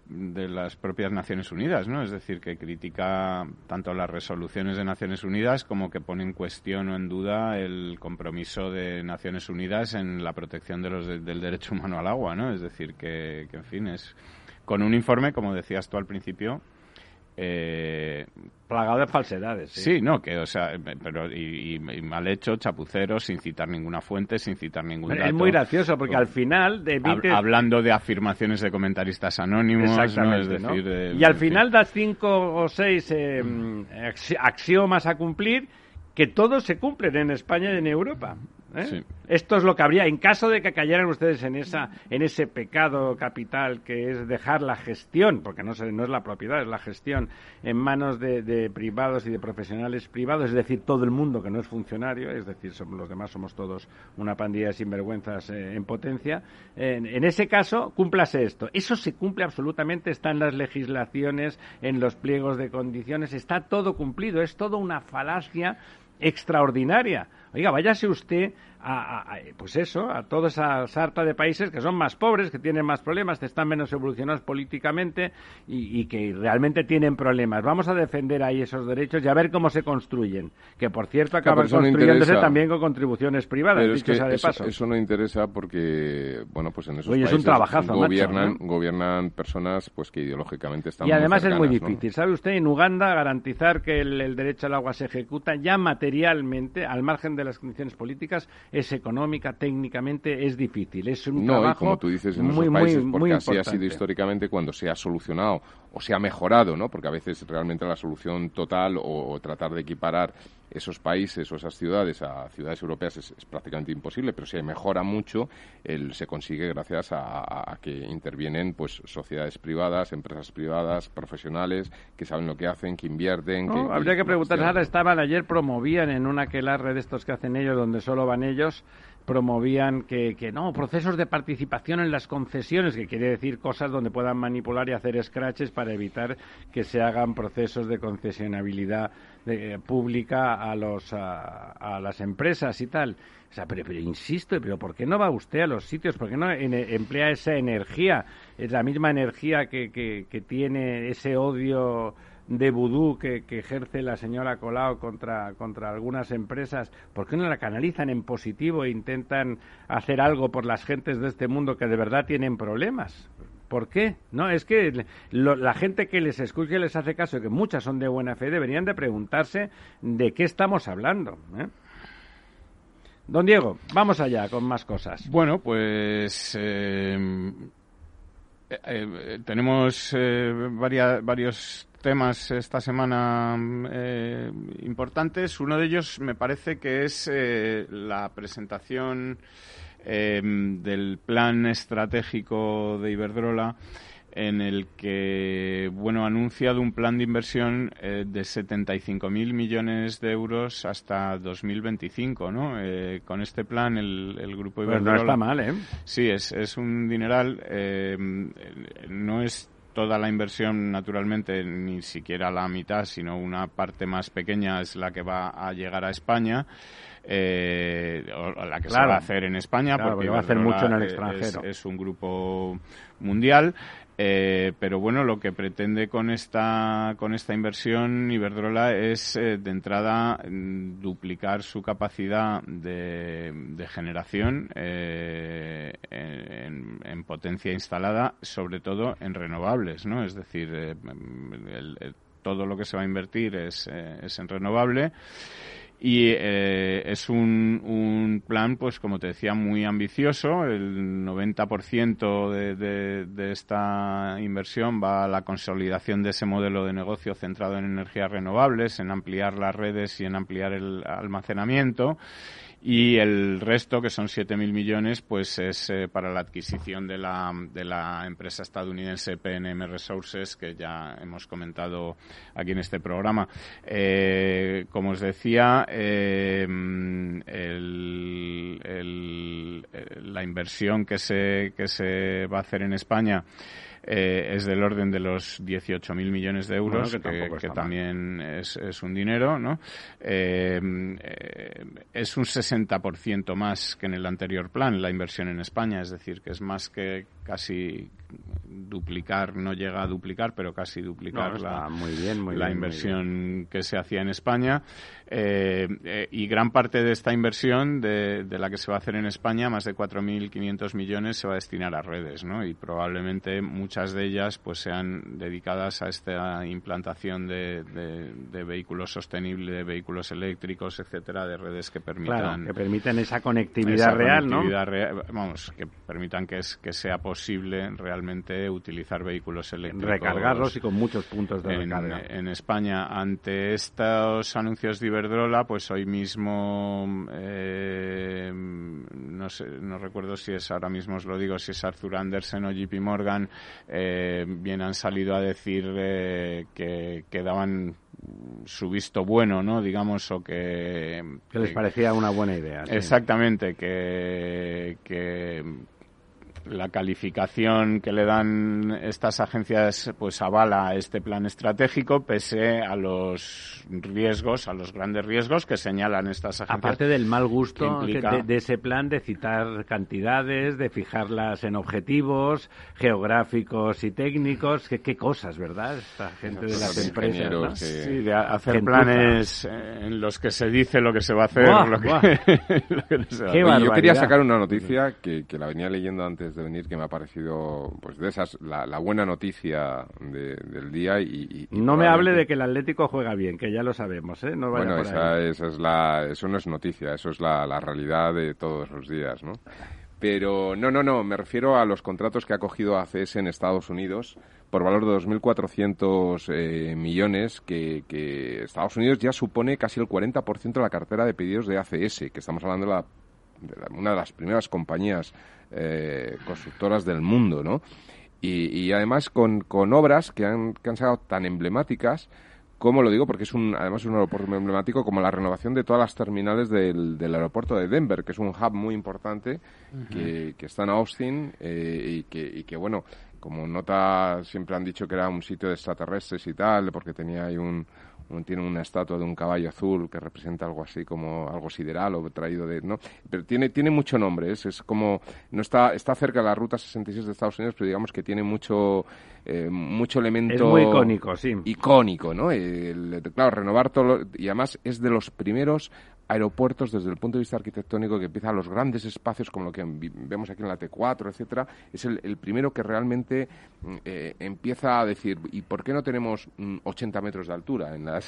las propias Naciones Unidas, ¿no? Es decir, que critica tanto las resoluciones de Naciones Unidas como que pone en cuestión o en duda el compromiso de Naciones Unidas en la protección de los del derecho humano al agua, ¿no? Es decir, que, que en fin, es con un informe, como decías tú al principio, eh, plagado de falsedades. ¿sí? no, que, o sea, pero y, mal hecho, chapucero, sin citar ninguna fuente, sin citar ningún dato. Es muy gracioso porque al final hablando de afirmaciones de comentaristas anónimos, y al final das cinco o seis eh, axiomas a cumplir que todos se cumplen en España y en Europa. ¿Eh? Esto es lo que habría en caso de que cayeran ustedes en esa en ese pecado capital que es dejar la gestión, porque no, no es la propiedad, es la gestión en manos de, privados y de profesionales privados, es decir, todo el mundo que no es funcionario, es decir, somos, los demás somos todos una pandilla de sinvergüenzas eh, en potencia. En, en, ese caso, cúmplase esto. Eso se cumple absolutamente, está en las legislaciones, en los pliegos de condiciones, está todo cumplido, es todo una falacia extraordinaria. Oiga, váyase usted a, pues eso, a toda esa sarta de países que son más pobres, que tienen más problemas, que están menos evolucionados políticamente y, que realmente tienen problemas. Vamos a defender ahí esos derechos y a ver cómo se construyen. Que, por cierto, acaban construyéndose también con contribuciones privadas, dicho sea de eso, paso. Eso no interesa porque, bueno, pues en esos países gobiernan, gobiernan personas pues que ideológicamente están Y además es muy difícil. ¿Sabe usted? En Uganda garantizar que el derecho al agua se ejecuta ya materialmente, al margen de las condiciones políticas, es económica, técnicamente es difícil. Es un no, trabajo y como tú dices, en muy, países, porque así ha sido históricamente cuando se ha solucionado o se ha mejorado, ¿no? Porque a veces realmente la solución total o, tratar de equiparar esos países o esas ciudades a ciudades europeas es, prácticamente imposible, pero si mejora mucho, el, se consigue gracias a, que intervienen pues sociedades privadas, empresas privadas, profesionales que saben lo que hacen, que invierten. habría que, preguntar, ahora estaban ayer promovían en una red de estos que hacen ellos, donde solo van ellos, promovían que, que, no, procesos de participación en las concesiones, que quiere decir cosas donde puedan manipular y hacer scratches para evitar que se hagan procesos de concesionabilidad de, pública a, los, a, las empresas y tal. O sea, pero, pero, insisto, pero ¿por qué no va usted a los sitios? ¿Por qué no emplea esa energía? Es la misma energía que, que, que tiene ese odio de vudú que, ejerce la señora Colau contra, contra algunas empresas, ¿por qué no la canalizan en positivo e intentan hacer algo por las gentes de este mundo que de verdad tienen problemas? ¿Por qué? No, es que la gente que les escucha y les hace caso, que muchas son de buena fe, deberían de preguntarse de qué estamos hablando. ¿eh? Don Diego, vamos allá con más cosas. Bueno, pues eh, eh, tenemos varios temas esta semana eh, importantes. Uno de ellos me parece que es eh, la presentación eh, del plan estratégico de Iberdrola en el que bueno ha anunciado un plan de inversión eh, de 75.000 millones de euros hasta 2025 no con este plan el, el grupo Iberdrola pues no está mal eh sí es es un dineral no es toda la inversión, naturalmente, ni siquiera la mitad, sino una parte más pequeña es la que va a llegar a España. Eh, o la que se va a hacer en España, porque, va a hacer mucho en el extranjero. es un grupo mundial. Eh, pero bueno, lo que pretende con esta, con esta inversión Iberdrola es eh, de entrada mm, duplicar su capacidad de, generación eh, en, potencia instalada, sobre todo en renovables, ¿no? Es decir, todo lo que se va a invertir es, es en renovable y eh, es un, un, plan, pues como te decía, muy ambicioso. El 90% de, de, de, esta inversión va a la consolidación de ese modelo de negocio centrado en energías renovables, en ampliar las redes y en ampliar el almacenamiento y el resto, que son 7.000 millones, pues es eh, para la adquisición de la, de la empresa estadounidense PNM Resources, que ya hemos comentado aquí en este programa. Eh, como os decía, eh, la inversión que se, que se va a hacer en España eh, es del orden de los 18.000 millones de euros, que, también es, es, un dinero, ¿no? Eh, eh, es un 60% más que en el anterior plan, la inversión en España, es decir, que es más que casi duplicar, no llega a duplicar, pero casi duplicar la, muy bien, muy la inversión que se hacía en España. Eh, eh, y gran parte de esta inversión, de, de, la que se va a hacer en España, más de 4.500 millones, se va a destinar a redes, ¿no? Y probablemente muchas de ellas pues sean dedicadas a esta implantación de, de, vehículos sostenibles, de vehículos eléctricos, etcétera, de redes que permitan... que permitan esa conectividad real, ¿no? vamos, que permitan que, es, que sea posible realmente utilizar vehículos eléctricos. Recargarlos y con muchos puntos de recarga. En España, ante estos anuncios diversos Iberdrola, pues hoy mismo, eh, no, sé, no recuerdo si es, ahora mismo os lo digo, si es Arthur Andersen o JP Morgan, eh, bien han salido a decir eh, que, que daban su visto bueno, ¿no? Digamos, o que... Que les parecía una buena idea. Exactamente, que, que, la calificación que le dan estas agencias pues avala este plan estratégico pese a los riesgos, a los grandes riesgos que señalan estas agencias. Aparte del mal gusto de, ese plan de citar cantidades, de fijarlas en objetivos geográficos y técnicos, qué, qué cosas, ¿verdad? Esta gente de las empresas. Sí, de hacer planes en los que se dice lo que se va a hacer. lo que, Yo quería sacar una noticia que, que la venía leyendo antes de venir que me ha parecido, pues de esas, la, buena noticia del día. Y, no me hable de que el Atlético juega bien, que ya lo sabemos, ¿eh? No bueno, esa, es la, eso no es noticia, eso es la, realidad de todos los días, ¿no? Pero no, no, no, me refiero a los contratos que ha cogido ACS en Estados Unidos por valor de 2.400 eh, millones, que, que, Estados Unidos ya supone casi el 40% de la cartera de pedidos de ACS, que estamos hablando de la una de las primeras compañías eh, constructoras del mundo, ¿no? Y, además con, con obras que han, que han sacado tan emblemáticas como lo digo porque es un además es un aeropuerto muy emblemático como la renovación de todas las terminales del, del aeropuerto de Denver que es un hub muy importante que, que, está en Austin eh, y, que, y que bueno como nota siempre han dicho que era un sitio de extraterrestres y tal porque tenía ahí un, tiene una estatua de un caballo azul que representa algo así como algo sideral o traído de no pero tiene tiene mucho nombre es, es como no está está cerca de la ruta 66 de Estados Unidos pero digamos que tiene mucho eh, mucho elemento es muy icónico sí. icónico no claro renovar todo y además es de los primeros aeropuertos desde el punto de vista arquitectónico que empieza los grandes espacios como lo que vemos aquí en la T4, etcétera, es el, primero que realmente mm, eh, empieza a decir ¿y por qué no tenemos 80 mm, metros de altura en, la,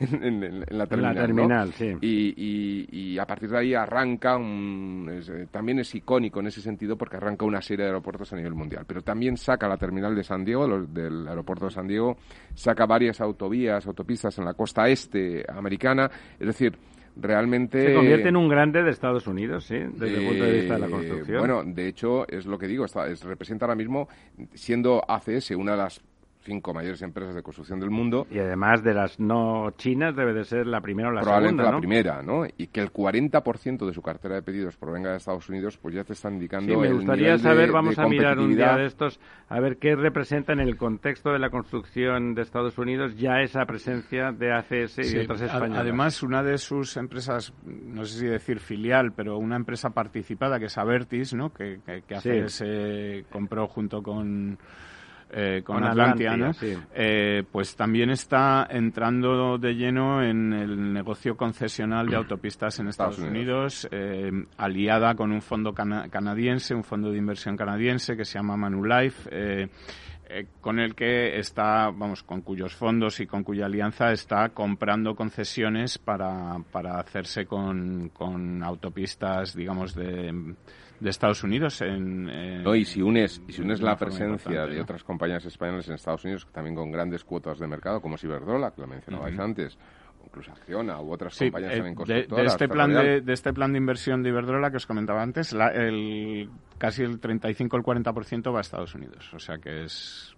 en, la terminal? sí. y, a partir de ahí arranca, eh, también es icónico en ese sentido porque arranca una serie de aeropuertos a nivel mundial, pero también saca la terminal de San Diego, del aeropuerto de San Diego, saca varias autovías, autopistas en la costa este americana, es decir, realmente... Se convierte en un grande de Estados Unidos, ¿sí? Desde el punto de vista de la eh, construcción. Bueno, de hecho, es lo que digo, está, es, representa ahora mismo, siendo ACS una de las cinco mayores empresas de construcción del mundo. Y además de las no chinas debe de ser la primera o la probablemente segunda, la primera, ¿no? Y que el 40% de su cartera de pedidos provenga de Estados Unidos, pues ya te está indicando sí, me gustaría saber, vamos a mirar un día de estos, a ver qué representa en el contexto de la construcción de Estados Unidos ya esa presencia de ACS y otras españolas. Además, una de sus empresas, no sé si decir filial, pero una empresa participada que es Avertis, ¿no? Que, que, que ACS compró junto con eh, con, Atlantia, eh, pues también está entrando de lleno en el negocio concesional de autopistas en Estados, Unidos, eh, aliada con un fondo canadiense, un fondo de inversión canadiense que se llama Manulife. eh, con el que está, vamos, con cuyos fondos y con cuya alianza está comprando concesiones para, para hacerse con, con autopistas, digamos, de, de Estados Unidos. En, y si unes, y si unes la presencia de otras compañías españolas en Estados Unidos, también con grandes cuotas de mercado, como Ciberdrola, que lo mencionabais antes, incluso Acciona u otras compañías eh, de, de, este plan de, de, este plan de inversión de Iberdrola que os comentaba antes, la, el, casi el 35 o el 40% va a Estados Unidos. O sea que es...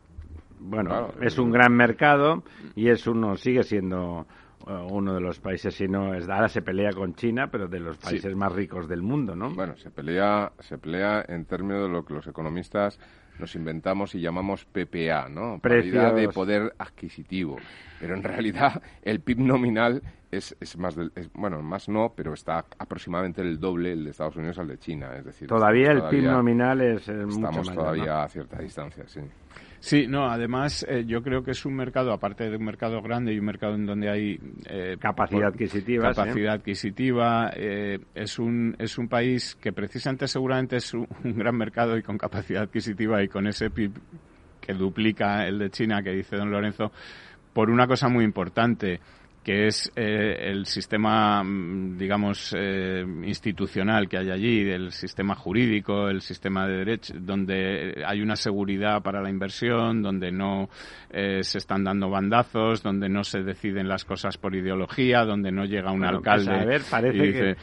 Bueno, es un gran mercado y es uno, sigue siendo uno de los países, si no es ahora se pelea con China, pero de los países más ricos del mundo, ¿no? Bueno, se pelea, se pelea en términos de lo que los economistas nos inventamos y llamamos PPA, ¿no? Paridad de poder adquisitivo. Pero en realidad el PIB nominal es, es más del, bueno, más no, pero está aproximadamente el doble el de Estados Unidos al de China, es decir, todavía el PIB nominal es, estamos todavía a cierta distancia, sí. Sí, no, además eh, yo creo que es un mercado, aparte de un mercado grande y un mercado en donde hay eh, capacidad adquisitiva, capacidad adquisitiva, eh, es un es un país que precisamente seguramente es un, gran mercado y con capacidad adquisitiva y con ese PIB que duplica el de China que dice don Lorenzo por una cosa muy importante que es eh, el sistema, mm, digamos, eh, institucional que hay allí, el sistema jurídico, el sistema de derecho, donde hay una seguridad para la inversión, donde no eh, se están dando bandazos, donde no se deciden las cosas por ideología, donde no llega un pues, alcalde. a ver, parece que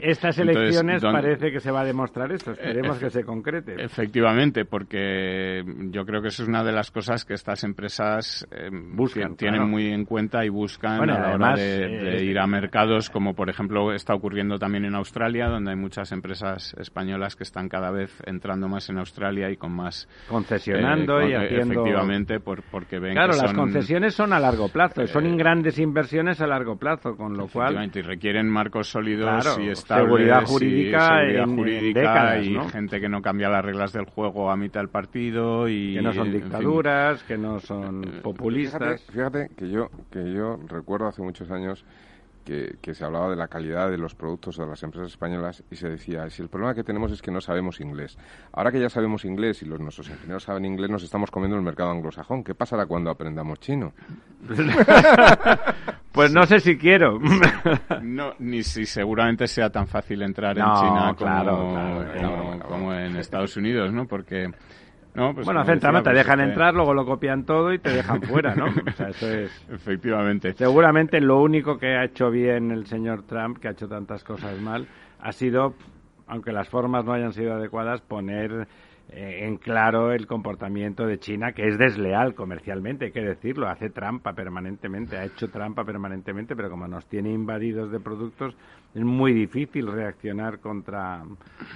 estas elecciones parece que se va a demostrar esto. Esperemos que se concrete. Efectivamente, porque yo creo que eso es una de las cosas que estas empresas buscan, tienen muy en cuenta y buscan a la hora de, eh, ir a mercados, como por ejemplo está ocurriendo también en Australia, donde hay muchas empresas españolas que están cada vez entrando más en Australia y con más... Concesionando y haciendo... Efectivamente, por, porque ven Claro, las concesiones son a largo plazo, son eh, grandes inversiones a largo plazo, con lo cual... Y requieren marcos sólidos y estables. Seguridad jurídica, y, jurídica y gente que no cambia las reglas del juego a mitad del partido y... Que no son dictaduras, que no son eh, populistas. Fíjate, fíjate que yo que yo recuerdo hace muchos años que, se hablaba de la calidad de los productos de las empresas españolas y se decía, si el problema que tenemos es que no sabemos inglés. Ahora que ya sabemos inglés y los, nuestros ingenieros saben inglés, nos estamos comiendo el mercado anglosajón. ¿Qué pasará cuando aprendamos chino? pues no sé si quiero. no, ni si seguramente sea tan fácil entrar en China como, como en Estados Unidos, ¿no? Porque pues bueno, hacen te dejan entrar, luego lo copian todo y te dejan fuera, ¿no? O sea, eso es... Efectivamente. Seguramente lo único que ha hecho bien el señor Trump, que ha hecho tantas cosas mal, ha sido, aunque las formas no hayan sido adecuadas, poner eh, en claro el comportamiento de China, que es desleal comercialmente, hay que decirlo, hace trampa permanentemente, ha hecho trampa permanentemente, pero como nos tiene invadidos de productos, es muy difícil reaccionar contra,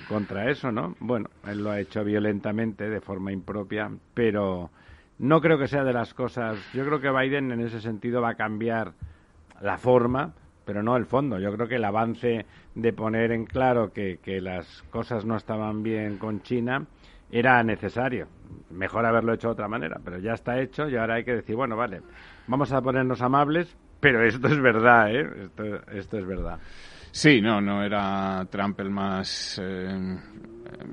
contra eso, ¿no? Bueno, él lo ha hecho violentamente, de forma impropia, pero no creo que sea de las cosas. Yo creo que Biden en ese sentido va a cambiar la forma, pero no el fondo. Yo creo que el avance de poner en claro que, que las cosas no estaban bien con China era necesario. Mejor haberlo hecho de otra manera, pero ya está hecho y ahora hay que decir, bueno, vale, vamos a ponernos amables, pero esto es verdad, ¿eh? Esto, esto es verdad. Sí, no, no era Trump el más eh,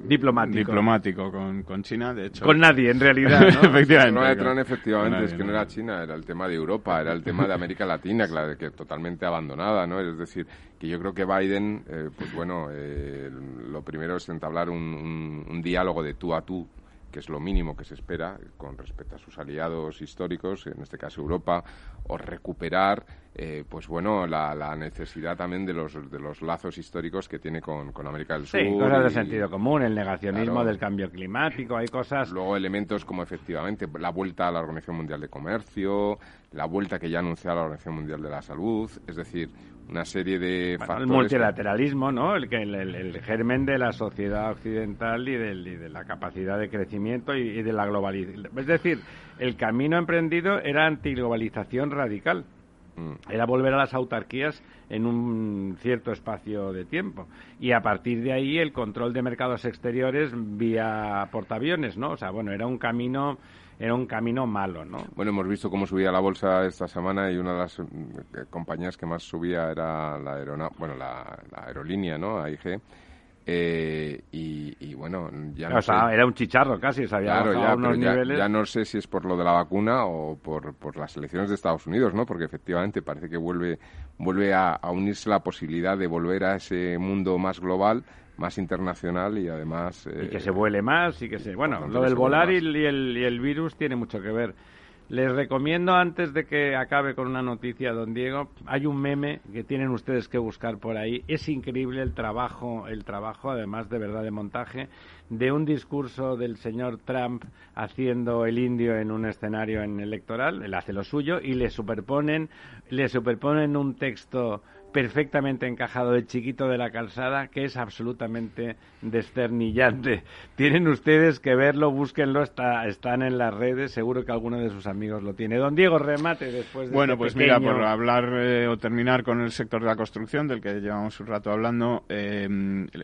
diplomático, diplomático con, con, China, de hecho. Con nadie, en realidad, ¿no? efectivamente. No, Trump, efectivamente, es que no era China, era el tema de Europa, era el tema de América Latina, claro, que totalmente abandonada, ¿no? Es decir, que yo creo que Biden, eh, pues bueno, eh, lo primero es entablar un, un diálogo de tú a tú que es lo mínimo que se espera con respecto a sus aliados históricos, en este caso Europa, o recuperar eh, pues bueno, la, necesidad también de los, de los lazos históricos que tiene con, América del Sur. Sí, cosas de sentido común, el negacionismo del cambio climático, hay cosas... Luego elementos como efectivamente la vuelta a la Organización Mundial de Comercio, la vuelta que ya anunció la Organización Mundial de la Salud, es decir, una serie de El multilateralismo, ¿no? El, el, el, germen de la sociedad occidental y, de la capacidad de crecimiento y, y de la globalización. Es decir, el camino emprendido era antiglobalización radical. Mm. Era volver a las autarquías en un cierto espacio de tiempo. Y a partir de ahí el control de mercados exteriores vía portaaviones, ¿no? O sea, bueno, era un camino era un camino malo, ¿no? Bueno, hemos visto cómo subía la bolsa esta semana y una de las eh, compañías que más subía era la, bueno, la, aerolínea, ¿no? AIG Eh, y, bueno, ya no era un chicharro casi, sabía ya, no sé si es por lo de la vacuna o por, por las elecciones de Estados Unidos, ¿no? Porque efectivamente parece que vuelve, vuelve a, unirse la posibilidad de volver a ese mundo más global más internacional y además... y que se vuele más y que se... Bueno, lo del volar y el, y el virus tiene mucho que ver. Les recomiendo, antes de que acabe con una noticia, don Diego, hay un meme que tienen ustedes que buscar por ahí. Es increíble el trabajo, el trabajo, además de verdad de montaje, de un discurso del señor Trump haciendo el indio en un escenario en electoral. Él hace lo suyo y le superponen, le superponen un texto perfectamente encajado el chiquito de la calzada, que es absolutamente desternillante. Tienen ustedes que verlo, búsquenlo, está, están en las redes, seguro que alguno de sus amigos lo tiene. Don Diego, remate después de Bueno, este pues mira, por hablar eh, o terminar con el sector de la construcción, del que llevamos un rato hablando, eh,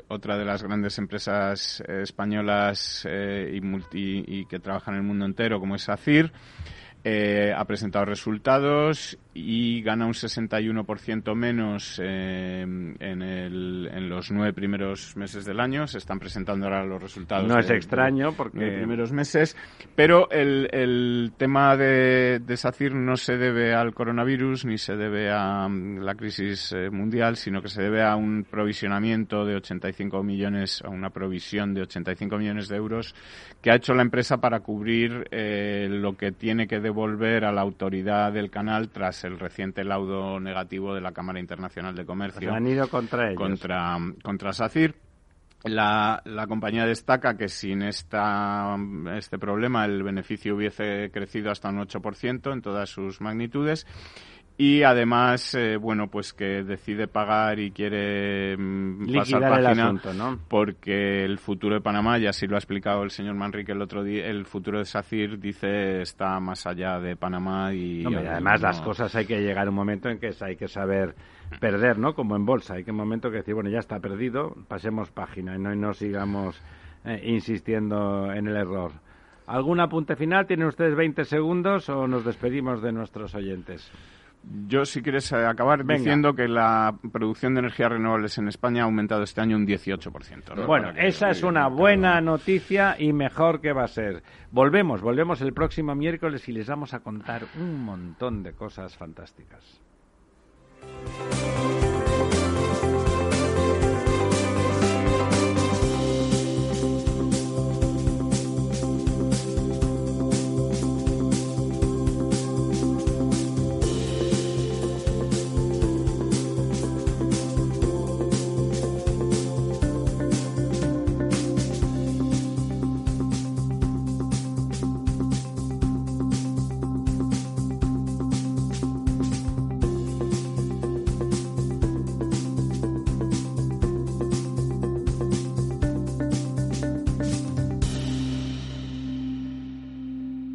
otra de las grandes empresas eh, españolas y, multi, y que trabajan en el mundo entero, como es ACIR, ha presentado resultados y gana un 61% menos eh, en, el, en, los nueve primeros meses del año. Se están presentando ahora los resultados. No es extraño porque. Los primeros meses. Pero el, el tema de, de, SACIR no se debe al coronavirus ni se debe a mm, la crisis eh, mundial, sino que se debe a un provisionamiento de 85 millones, a una provisión de 85 millones de euros que ha hecho la empresa para cubrir eh, lo que tiene que devolver a la autoridad del canal tras el reciente laudo negativo de la Cámara Internacional de Comercio. han ido contra ellos. Contra, contra SACIR. La, la, compañía destaca que sin esta, este problema el beneficio hubiese crecido hasta un 8% en todas sus magnitudes y además, eh, bueno, pues que decide pagar y quiere mm, pasar página porque el futuro de Panamá, ya así lo ha explicado el señor Manrique el otro día, el futuro de SACIR dice está más allá de Panamá y... además las cosas hay que llegar a un momento en que hay que saber perder, ¿no? Como en bolsa, hay que un momento que decir, bueno, ya está perdido, pasemos página y no, y no sigamos eh, insistiendo en el error. ¿Algún apunte final? ¿Tienen ustedes 20 segundos o nos despedimos de nuestros oyentes? Yo, si quieres eh, acabar diciendo que la producción de energías renovables en España ha aumentado este año un 18%. Bueno, esa es una buena noticia y mejor que va a ser. Volvemos, volvemos el próximo miércoles y les vamos a contar un montón de cosas fantásticas.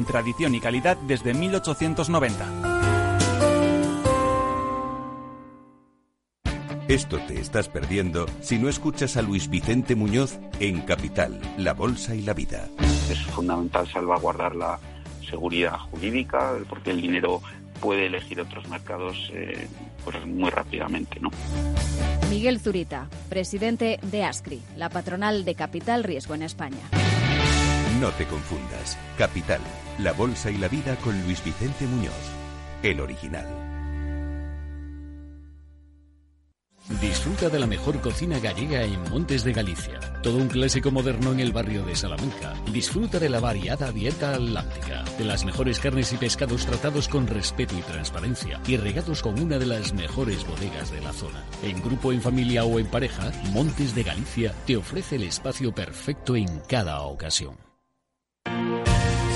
con tradición y calidad desde 1890. Esto te estás perdiendo si no escuchas a Luis Vicente Muñoz en Capital, La Bolsa y la Vida. Es fundamental salvaguardar la seguridad jurídica porque el dinero puede elegir otros mercados eh, pues muy rápidamente. ¿no? Miguel Zurita, presidente de ASCRI, la patronal de Capital Riesgo en España. No te confundas. Capital, la bolsa y la vida con Luis Vicente Muñoz, el original. Disfruta de la mejor cocina gallega en Montes de Galicia. Todo un clásico moderno en el barrio de Salamanca. Disfruta de la variada dieta atlántica, de las mejores carnes y pescados tratados con respeto y transparencia y regados con una de las mejores bodegas de la zona. En grupo, en familia o en pareja, Montes de Galicia te ofrece el espacio perfecto en cada ocasión.